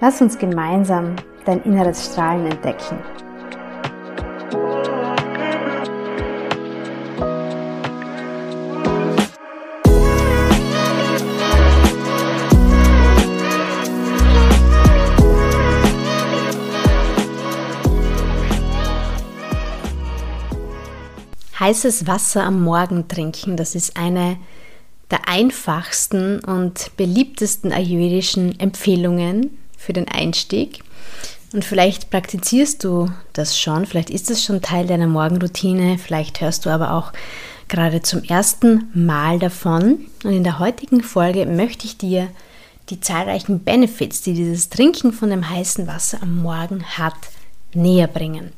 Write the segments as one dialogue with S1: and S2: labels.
S1: Lass uns gemeinsam dein inneres Strahlen entdecken. Heißes Wasser am Morgen trinken, das ist eine der einfachsten und beliebtesten ayurvedischen Empfehlungen für den Einstieg. Und vielleicht praktizierst du das schon, vielleicht ist es schon Teil deiner Morgenroutine, vielleicht hörst du aber auch gerade zum ersten Mal davon. Und in der heutigen Folge möchte ich dir die zahlreichen Benefits, die dieses Trinken von dem heißen Wasser am Morgen hat, näher bringen.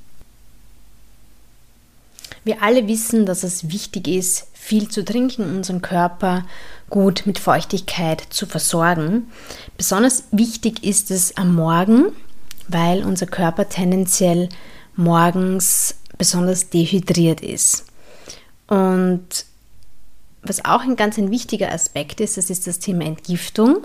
S1: Wir alle wissen, dass es wichtig ist, viel zu trinken, unseren Körper gut mit Feuchtigkeit zu versorgen. Besonders wichtig ist es am Morgen, weil unser Körper tendenziell morgens besonders dehydriert ist. Und was auch ein ganz ein wichtiger Aspekt ist, das ist das Thema Entgiftung.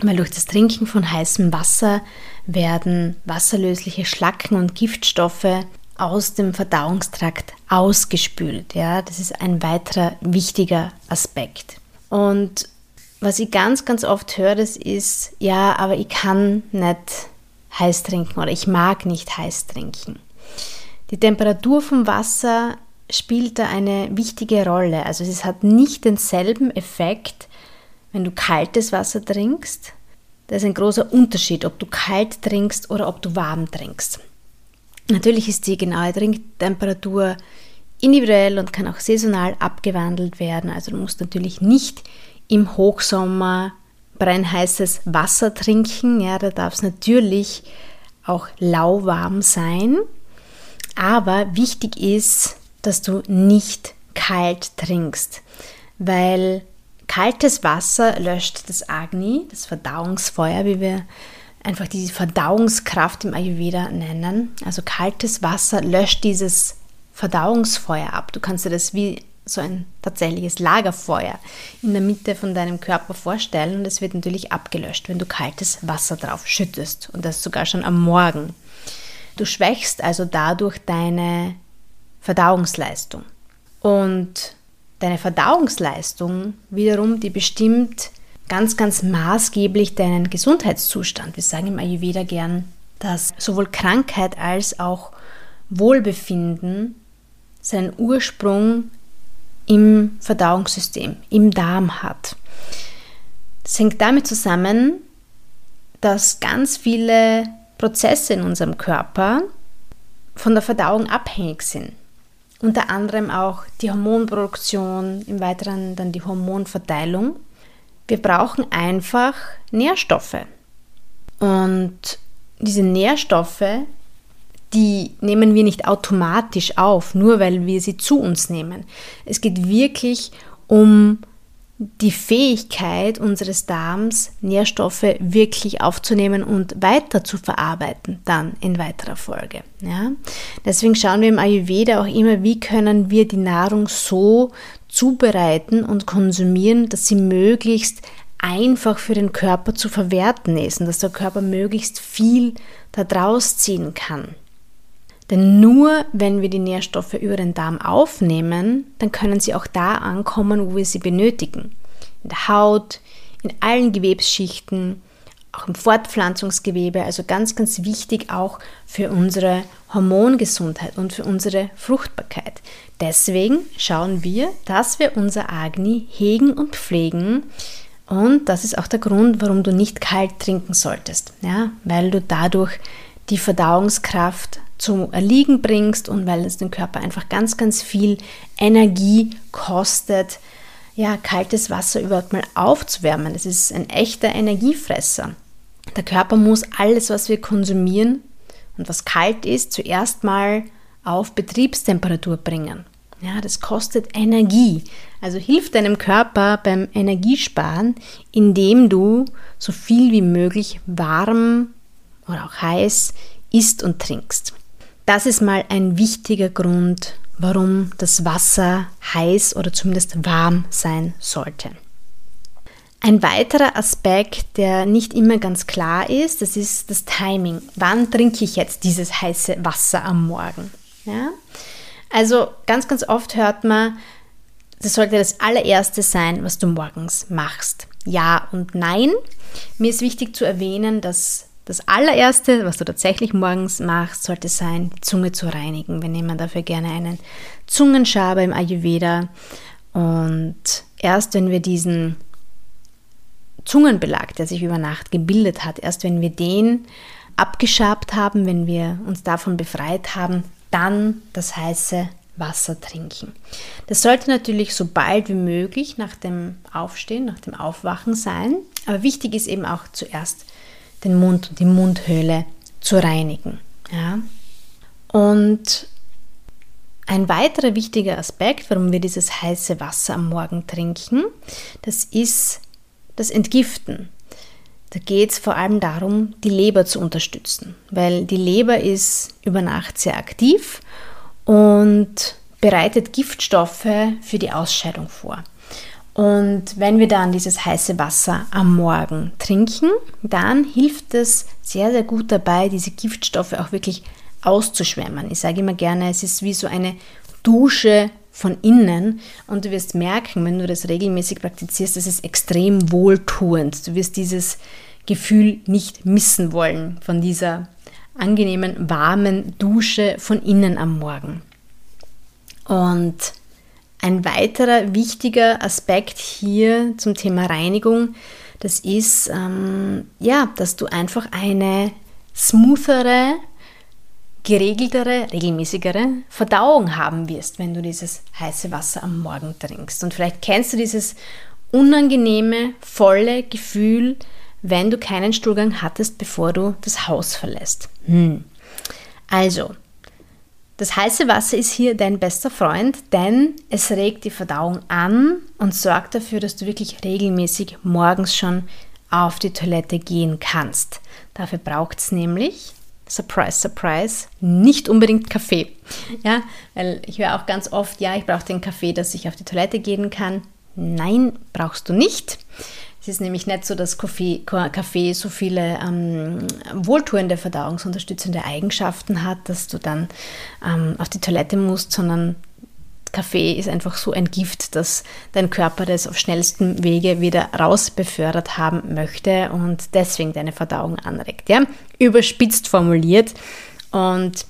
S1: Weil durch das Trinken von heißem Wasser werden wasserlösliche Schlacken und Giftstoffe aus dem Verdauungstrakt ausgespült. Ja, das ist ein weiterer wichtiger Aspekt. Und was ich ganz, ganz oft höre, das ist, ja, aber ich kann nicht heiß trinken oder ich mag nicht heiß trinken. Die Temperatur vom Wasser spielt da eine wichtige Rolle. Also es hat nicht denselben Effekt, wenn du kaltes Wasser trinkst. Da ist ein großer Unterschied, ob du kalt trinkst oder ob du warm trinkst. Natürlich ist die genaue Trinktemperatur individuell und kann auch saisonal abgewandelt werden. Also du musst natürlich nicht im Hochsommer brennheißes Wasser trinken. Ja, da darf es natürlich auch lauwarm sein. Aber wichtig ist, dass du nicht kalt trinkst, weil kaltes Wasser löscht das Agni, das Verdauungsfeuer, wie wir einfach diese Verdauungskraft im Ayurveda nennen. Also kaltes Wasser löscht dieses Verdauungsfeuer ab. Du kannst dir das wie so ein tatsächliches Lagerfeuer in der Mitte von deinem Körper vorstellen und es wird natürlich abgelöscht, wenn du kaltes Wasser drauf schüttest und das sogar schon am Morgen. Du schwächst also dadurch deine Verdauungsleistung. Und deine Verdauungsleistung wiederum, die bestimmt ganz, ganz maßgeblich deinen Gesundheitszustand. Wir sagen im Ayurveda gern, dass sowohl Krankheit als auch Wohlbefinden seinen Ursprung im Verdauungssystem, im Darm hat. Das hängt damit zusammen, dass ganz viele Prozesse in unserem Körper von der Verdauung abhängig sind. Unter anderem auch die Hormonproduktion, im Weiteren dann die Hormonverteilung wir brauchen einfach Nährstoffe. Und diese Nährstoffe, die nehmen wir nicht automatisch auf, nur weil wir sie zu uns nehmen. Es geht wirklich um die Fähigkeit unseres Darms, Nährstoffe wirklich aufzunehmen und weiter zu verarbeiten, dann in weiterer Folge. Ja? Deswegen schauen wir im Ayurveda auch immer, wie können wir die Nahrung so zubereiten und konsumieren, dass sie möglichst einfach für den Körper zu verwerten ist und dass der Körper möglichst viel daraus ziehen kann. Denn nur wenn wir die Nährstoffe über den Darm aufnehmen, dann können sie auch da ankommen, wo wir sie benötigen. In der Haut, in allen Gewebsschichten, auch im Fortpflanzungsgewebe, also ganz, ganz wichtig auch für unsere Hormongesundheit und für unsere Fruchtbarkeit. Deswegen schauen wir, dass wir unser Agni hegen und pflegen. Und das ist auch der Grund, warum du nicht kalt trinken solltest, ja, weil du dadurch die Verdauungskraft zum Erliegen bringst und weil es den Körper einfach ganz, ganz viel Energie kostet, ja, kaltes Wasser überhaupt mal aufzuwärmen. Das ist ein echter Energiefresser. Der Körper muss alles, was wir konsumieren und was kalt ist, zuerst mal auf Betriebstemperatur bringen. Ja, das kostet Energie. Also hilf deinem Körper beim Energiesparen, indem du so viel wie möglich warm oder auch heiß isst und trinkst. Das ist mal ein wichtiger Grund, warum das Wasser heiß oder zumindest warm sein sollte. Ein weiterer Aspekt, der nicht immer ganz klar ist, das ist das Timing. Wann trinke ich jetzt dieses heiße Wasser am Morgen? Ja? Also ganz, ganz oft hört man, das sollte das allererste sein, was du morgens machst. Ja und nein. Mir ist wichtig zu erwähnen, dass das allererste, was du tatsächlich morgens machst, sollte sein, die Zunge zu reinigen. Wir nehmen dafür gerne einen Zungenschaber im Ayurveda. Und erst wenn wir diesen Zungenbelag, der sich über Nacht gebildet hat, erst wenn wir den abgeschabt haben, wenn wir uns davon befreit haben, dann das heiße Wasser trinken. Das sollte natürlich so bald wie möglich nach dem Aufstehen, nach dem Aufwachen sein. Aber wichtig ist eben auch zuerst den Mund und die Mundhöhle zu reinigen. Ja? Und ein weiterer wichtiger Aspekt, warum wir dieses heiße Wasser am Morgen trinken, das ist das Entgiften. Da geht es vor allem darum, die Leber zu unterstützen, weil die Leber ist über Nacht sehr aktiv und bereitet Giftstoffe für die Ausscheidung vor. Und wenn wir dann dieses heiße Wasser am Morgen trinken, dann hilft es sehr, sehr gut dabei, diese Giftstoffe auch wirklich auszuschwemmen. Ich sage immer gerne, es ist wie so eine Dusche von innen und du wirst merken, wenn du das regelmäßig praktizierst, das ist extrem wohltuend. Du wirst dieses Gefühl nicht missen wollen von dieser angenehmen, warmen Dusche von innen am Morgen. Und ein weiterer wichtiger Aspekt hier zum Thema Reinigung, das ist, ähm, ja, dass du einfach eine smoothere, geregeltere, regelmäßigere Verdauung haben wirst, wenn du dieses heiße Wasser am Morgen trinkst. Und vielleicht kennst du dieses unangenehme, volle Gefühl, wenn du keinen Stuhlgang hattest, bevor du das Haus verlässt. Hm. Also, das heiße Wasser ist hier dein bester Freund, denn es regt die Verdauung an und sorgt dafür, dass du wirklich regelmäßig morgens schon auf die Toilette gehen kannst. Dafür braucht es nämlich, surprise, surprise, nicht unbedingt Kaffee. Ja, weil ich höre auch ganz oft, ja, ich brauche den Kaffee, dass ich auf die Toilette gehen kann. Nein, brauchst du nicht. Es ist nämlich nicht so, dass Kaffee, Kaffee so viele ähm, wohltuende, verdauungsunterstützende Eigenschaften hat, dass du dann ähm, auf die Toilette musst, sondern Kaffee ist einfach so ein Gift, dass dein Körper das auf schnellstem Wege wieder raus befördert haben möchte und deswegen deine Verdauung anregt. Ja? Überspitzt formuliert. Und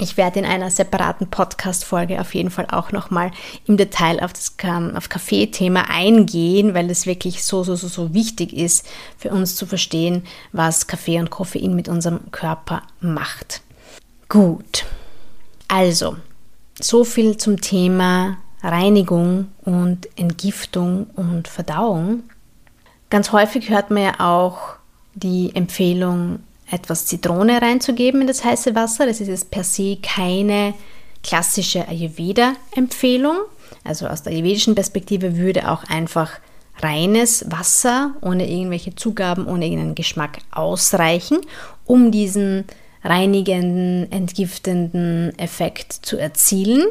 S1: ich werde in einer separaten Podcast-Folge auf jeden Fall auch nochmal im Detail auf das auf Kaffee-Thema eingehen, weil es wirklich so, so, so, so wichtig ist für uns zu verstehen, was Kaffee und Koffein mit unserem Körper macht. Gut. Also, so viel zum Thema Reinigung und Entgiftung und Verdauung. Ganz häufig hört man ja auch die Empfehlung, etwas Zitrone reinzugeben in das heiße Wasser. Das ist jetzt per se keine klassische Ayurveda-Empfehlung. Also aus der ayurvedischen Perspektive würde auch einfach reines Wasser ohne irgendwelche Zugaben, ohne irgendeinen Geschmack ausreichen, um diesen reinigenden, entgiftenden Effekt zu erzielen.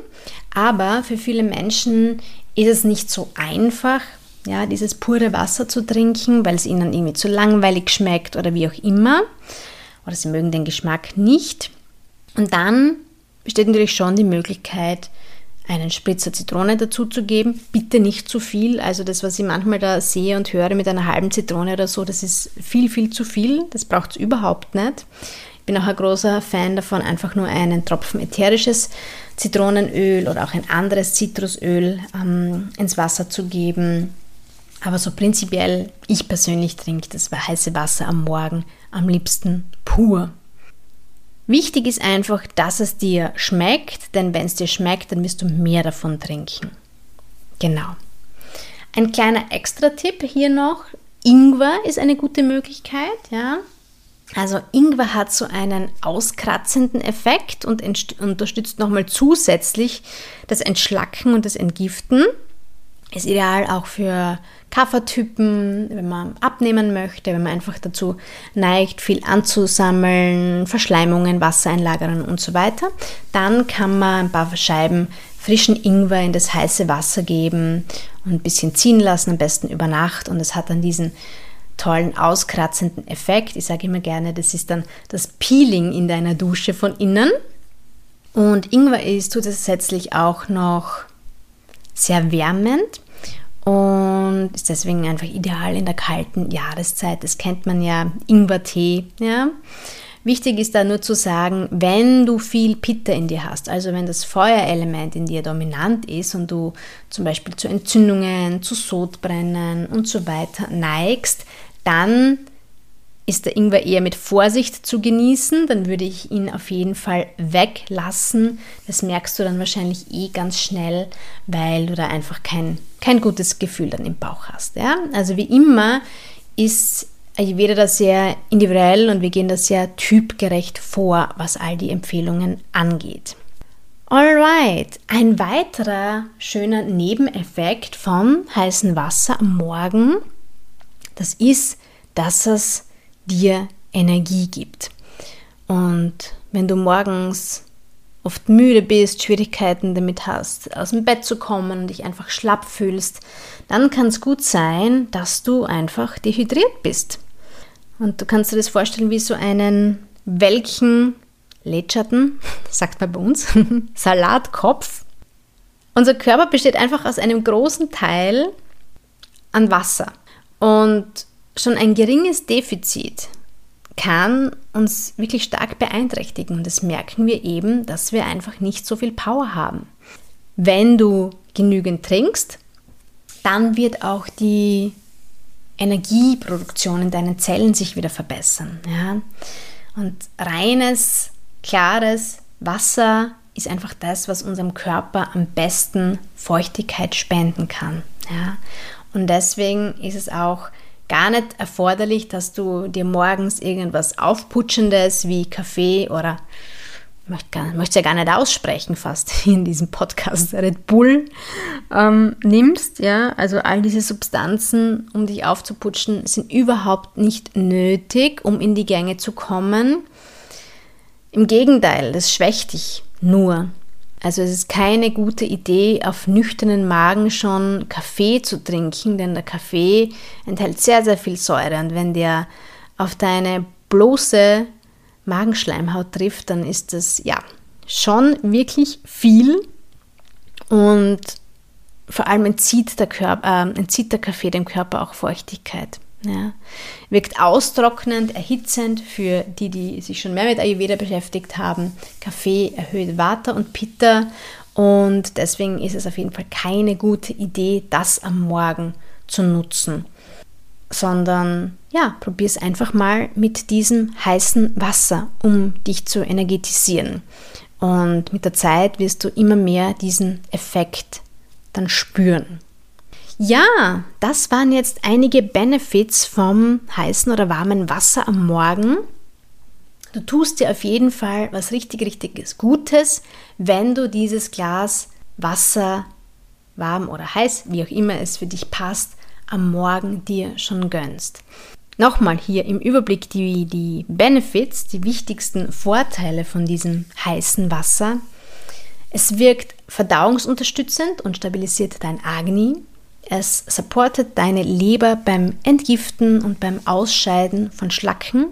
S1: Aber für viele Menschen ist es nicht so einfach, ja, dieses pure Wasser zu trinken, weil es ihnen irgendwie zu langweilig schmeckt oder wie auch immer. Oder sie mögen den Geschmack nicht. Und dann besteht natürlich schon die Möglichkeit, einen Spritzer Zitrone dazu zu geben. Bitte nicht zu viel. Also das, was ich manchmal da sehe und höre mit einer halben Zitrone oder so, das ist viel, viel zu viel. Das braucht es überhaupt nicht. Ich bin auch ein großer Fan davon, einfach nur einen Tropfen ätherisches Zitronenöl oder auch ein anderes Zitrusöl ähm, ins Wasser zu geben. Aber so prinzipiell, ich persönlich trinke das heiße Wasser am Morgen am liebsten pur. Wichtig ist einfach, dass es dir schmeckt, denn wenn es dir schmeckt, dann wirst du mehr davon trinken. Genau. Ein kleiner Extra-Tipp hier noch: Ingwer ist eine gute Möglichkeit, ja. Also Ingwer hat so einen auskratzenden Effekt und unterstützt nochmal zusätzlich das Entschlacken und das Entgiften. Ist ideal auch für Kaffertypen, wenn man abnehmen möchte, wenn man einfach dazu neigt, viel anzusammeln, Verschleimungen, Wassereinlagerungen und so weiter. Dann kann man ein paar Scheiben frischen Ingwer in das heiße Wasser geben und ein bisschen ziehen lassen, am besten über Nacht. Und es hat dann diesen tollen auskratzenden Effekt. Ich sage immer gerne, das ist dann das Peeling in deiner Dusche von innen. Und Ingwer ist zusätzlich auch noch sehr wärmend und ist deswegen einfach ideal in der kalten Jahreszeit. Das kennt man ja, Ingwertee. Ja. Wichtig ist da nur zu sagen, wenn du viel Pitta in dir hast, also wenn das Feuerelement in dir dominant ist und du zum Beispiel zu Entzündungen, zu Sodbrennen und so weiter neigst, dann ist der Ingwer eher mit Vorsicht zu genießen, dann würde ich ihn auf jeden Fall weglassen. Das merkst du dann wahrscheinlich eh ganz schnell, weil du da einfach kein, kein gutes Gefühl dann im Bauch hast. Ja? Also wie immer ist Ayurveda da sehr individuell und wir gehen da sehr typgerecht vor, was all die Empfehlungen angeht. Alright, ein weiterer schöner Nebeneffekt vom heißen Wasser am Morgen, das ist, dass es dir Energie gibt. Und wenn du morgens oft müde bist, Schwierigkeiten damit hast, aus dem Bett zu kommen und dich einfach schlapp fühlst, dann kann es gut sein, dass du einfach dehydriert bist. Und du kannst dir das vorstellen wie so einen welchen Lätscherten, sagt man bei uns, Salatkopf. Unser Körper besteht einfach aus einem großen Teil an Wasser. Und schon ein geringes Defizit kann uns wirklich stark beeinträchtigen. Und das merken wir eben, dass wir einfach nicht so viel Power haben. Wenn du genügend trinkst, dann wird auch die Energieproduktion in deinen Zellen sich wieder verbessern. Ja? Und reines, klares Wasser ist einfach das, was unserem Körper am besten Feuchtigkeit spenden kann. Ja? Und deswegen ist es auch gar nicht erforderlich, dass du dir morgens irgendwas Aufputschendes wie Kaffee oder möchte, es ja gar nicht aussprechen fast in diesem Podcast, Red Bull ähm, nimmst. Ja? Also all diese Substanzen, um dich aufzuputschen, sind überhaupt nicht nötig, um in die Gänge zu kommen. Im Gegenteil, das schwächt dich nur. Also es ist keine gute Idee, auf nüchternen Magen schon Kaffee zu trinken, denn der Kaffee enthält sehr, sehr viel Säure. Und wenn der auf deine bloße Magenschleimhaut trifft, dann ist das ja schon wirklich viel. Und vor allem entzieht der, Körper, äh, entzieht der Kaffee dem Körper auch Feuchtigkeit. Ja. Wirkt austrocknend, erhitzend für die, die sich schon mehr mit Ayurveda beschäftigt haben. Kaffee erhöht Vata und Pitta und deswegen ist es auf jeden Fall keine gute Idee, das am Morgen zu nutzen. Sondern ja, probier es einfach mal mit diesem heißen Wasser, um dich zu energetisieren. Und mit der Zeit wirst du immer mehr diesen Effekt dann spüren. Ja, das waren jetzt einige Benefits vom heißen oder warmen Wasser am Morgen. Du tust dir auf jeden Fall was richtig, richtiges Gutes, wenn du dieses Glas Wasser, warm oder heiß, wie auch immer es für dich passt, am Morgen dir schon gönnst. Nochmal hier im Überblick die, die Benefits, die wichtigsten Vorteile von diesem heißen Wasser. Es wirkt verdauungsunterstützend und stabilisiert dein Agni. Es supportet deine Leber beim Entgiften und beim Ausscheiden von Schlacken.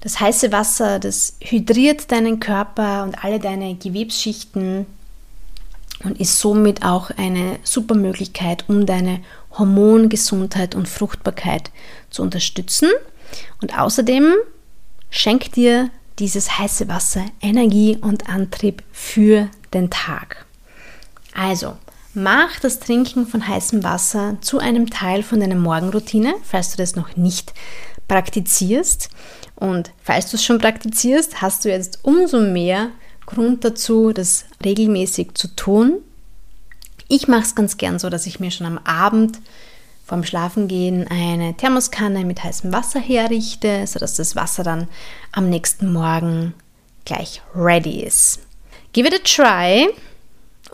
S1: Das heiße Wasser, das hydriert deinen Körper und alle deine Gewebsschichten und ist somit auch eine super Möglichkeit, um deine Hormongesundheit und Fruchtbarkeit zu unterstützen. Und außerdem schenkt dir dieses heiße Wasser Energie und Antrieb für den Tag. Also, mach das Trinken von heißem Wasser zu einem Teil von deiner Morgenroutine, falls du das noch nicht praktizierst. Und falls du es schon praktizierst, hast du jetzt umso mehr Grund dazu, das regelmäßig zu tun. Ich mache es ganz gern so, dass ich mir schon am Abend vorm Schlafengehen eine Thermoskanne mit heißem Wasser herrichte, sodass das Wasser dann am nächsten Morgen gleich ready ist. Give it a try.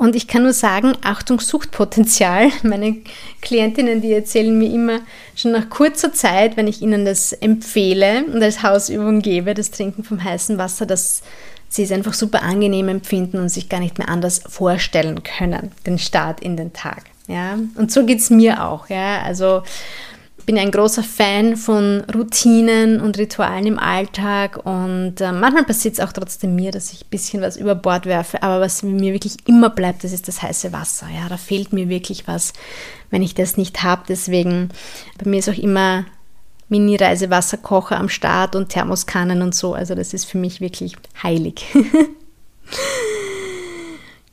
S1: Und ich kann nur sagen, Achtung, Suchtpotenzial. Meine Klientinnen, die erzählen mir immer schon nach kurzer Zeit, wenn ich ihnen das empfehle und als Hausübung gebe, das Trinken vom heißen Wasser, dass sie es einfach super angenehm empfinden und sich gar nicht mehr anders vorstellen können, den Start in den Tag. Ja? Und so geht es mir auch. Ja? Also bin ein großer Fan von Routinen und Ritualen im Alltag und äh, manchmal passiert es auch trotzdem mir, dass ich ein bisschen was über Bord werfe, aber was mir wirklich immer bleibt, das ist das heiße Wasser. Ja, da fehlt mir wirklich was, wenn ich das nicht habe. Deswegen bei mir ist auch immer Mini-Reisewasserkocher am Start und Thermoskannen und so. Also das ist für mich wirklich heilig.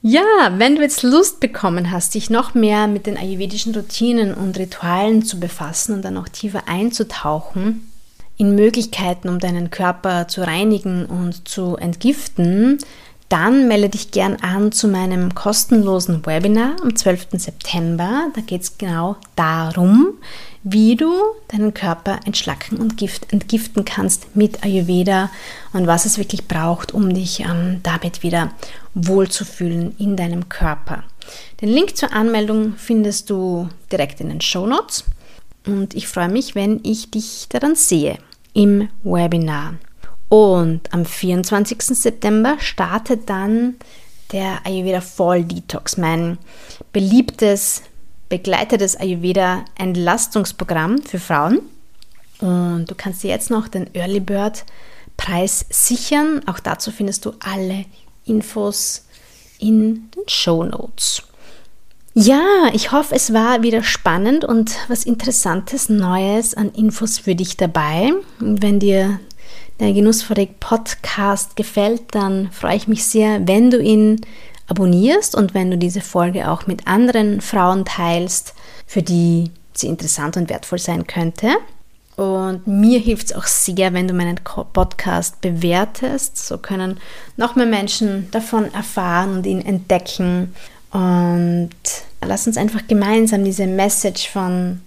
S1: ja, wenn du jetzt Lust bekommen hast, dich noch mehr mit den ayurvedischen Routinen und Ritualen zu befassen und dann noch tiefer einzutauchen, in Möglichkeiten, um deinen Körper zu reinigen und zu entgiften, dann melde dich gern an zu meinem kostenlosen Webinar am 12. September. Da geht es genau darum, wie du deinen Körper entschlacken und Gift, entgiften kannst mit Ayurveda und was es wirklich braucht, um dich ähm, damit wieder wohlzufühlen in deinem Körper. Den Link zur Anmeldung findest du direkt in den Show Notes und ich freue mich, wenn ich dich daran sehe im Webinar. Und am 24. September startet dann der Ayurveda Fall Detox, mein beliebtes, begleitetes Ayurveda Entlastungsprogramm für Frauen. Und du kannst dir jetzt noch den Early Bird Preis sichern. Auch dazu findest du alle Infos in den Show Notes. Ja, ich hoffe, es war wieder spannend und was Interessantes, Neues an Infos für dich dabei. Wenn dir der Genussfabrik Podcast gefällt, dann freue ich mich sehr, wenn du ihn abonnierst und wenn du diese Folge auch mit anderen Frauen teilst, für die sie interessant und wertvoll sein könnte. Und mir hilft es auch sehr, wenn du meinen Podcast bewertest. So können noch mehr Menschen davon erfahren und ihn entdecken. Und lass uns einfach gemeinsam diese Message von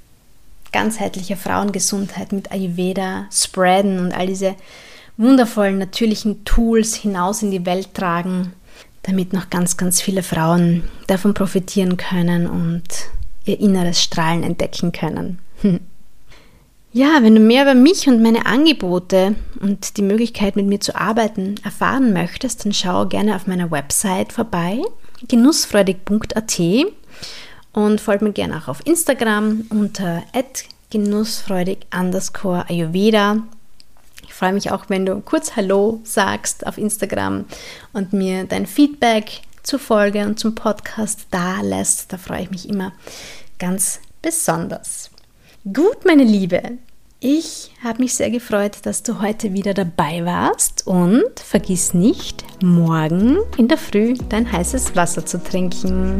S1: ganzheitliche Frauengesundheit mit Ayurveda spreaden und all diese wundervollen natürlichen Tools hinaus in die Welt tragen, damit noch ganz, ganz viele Frauen davon profitieren können und ihr inneres Strahlen entdecken können. Ja, wenn du mehr über mich und meine Angebote und die Möglichkeit mit mir zu arbeiten erfahren möchtest, dann schau gerne auf meiner Website vorbei, genussfreudig.at und folgt mir gerne auch auf Instagram unter genussfreudig underscore Ayurveda. Ich freue mich auch, wenn du kurz Hallo sagst auf Instagram und mir dein Feedback zur Folge und zum Podcast da lässt. Da freue ich mich immer ganz besonders. Gut, meine Liebe, ich habe mich sehr gefreut, dass du heute wieder dabei warst und vergiss nicht, morgen in der Früh dein heißes Wasser zu trinken.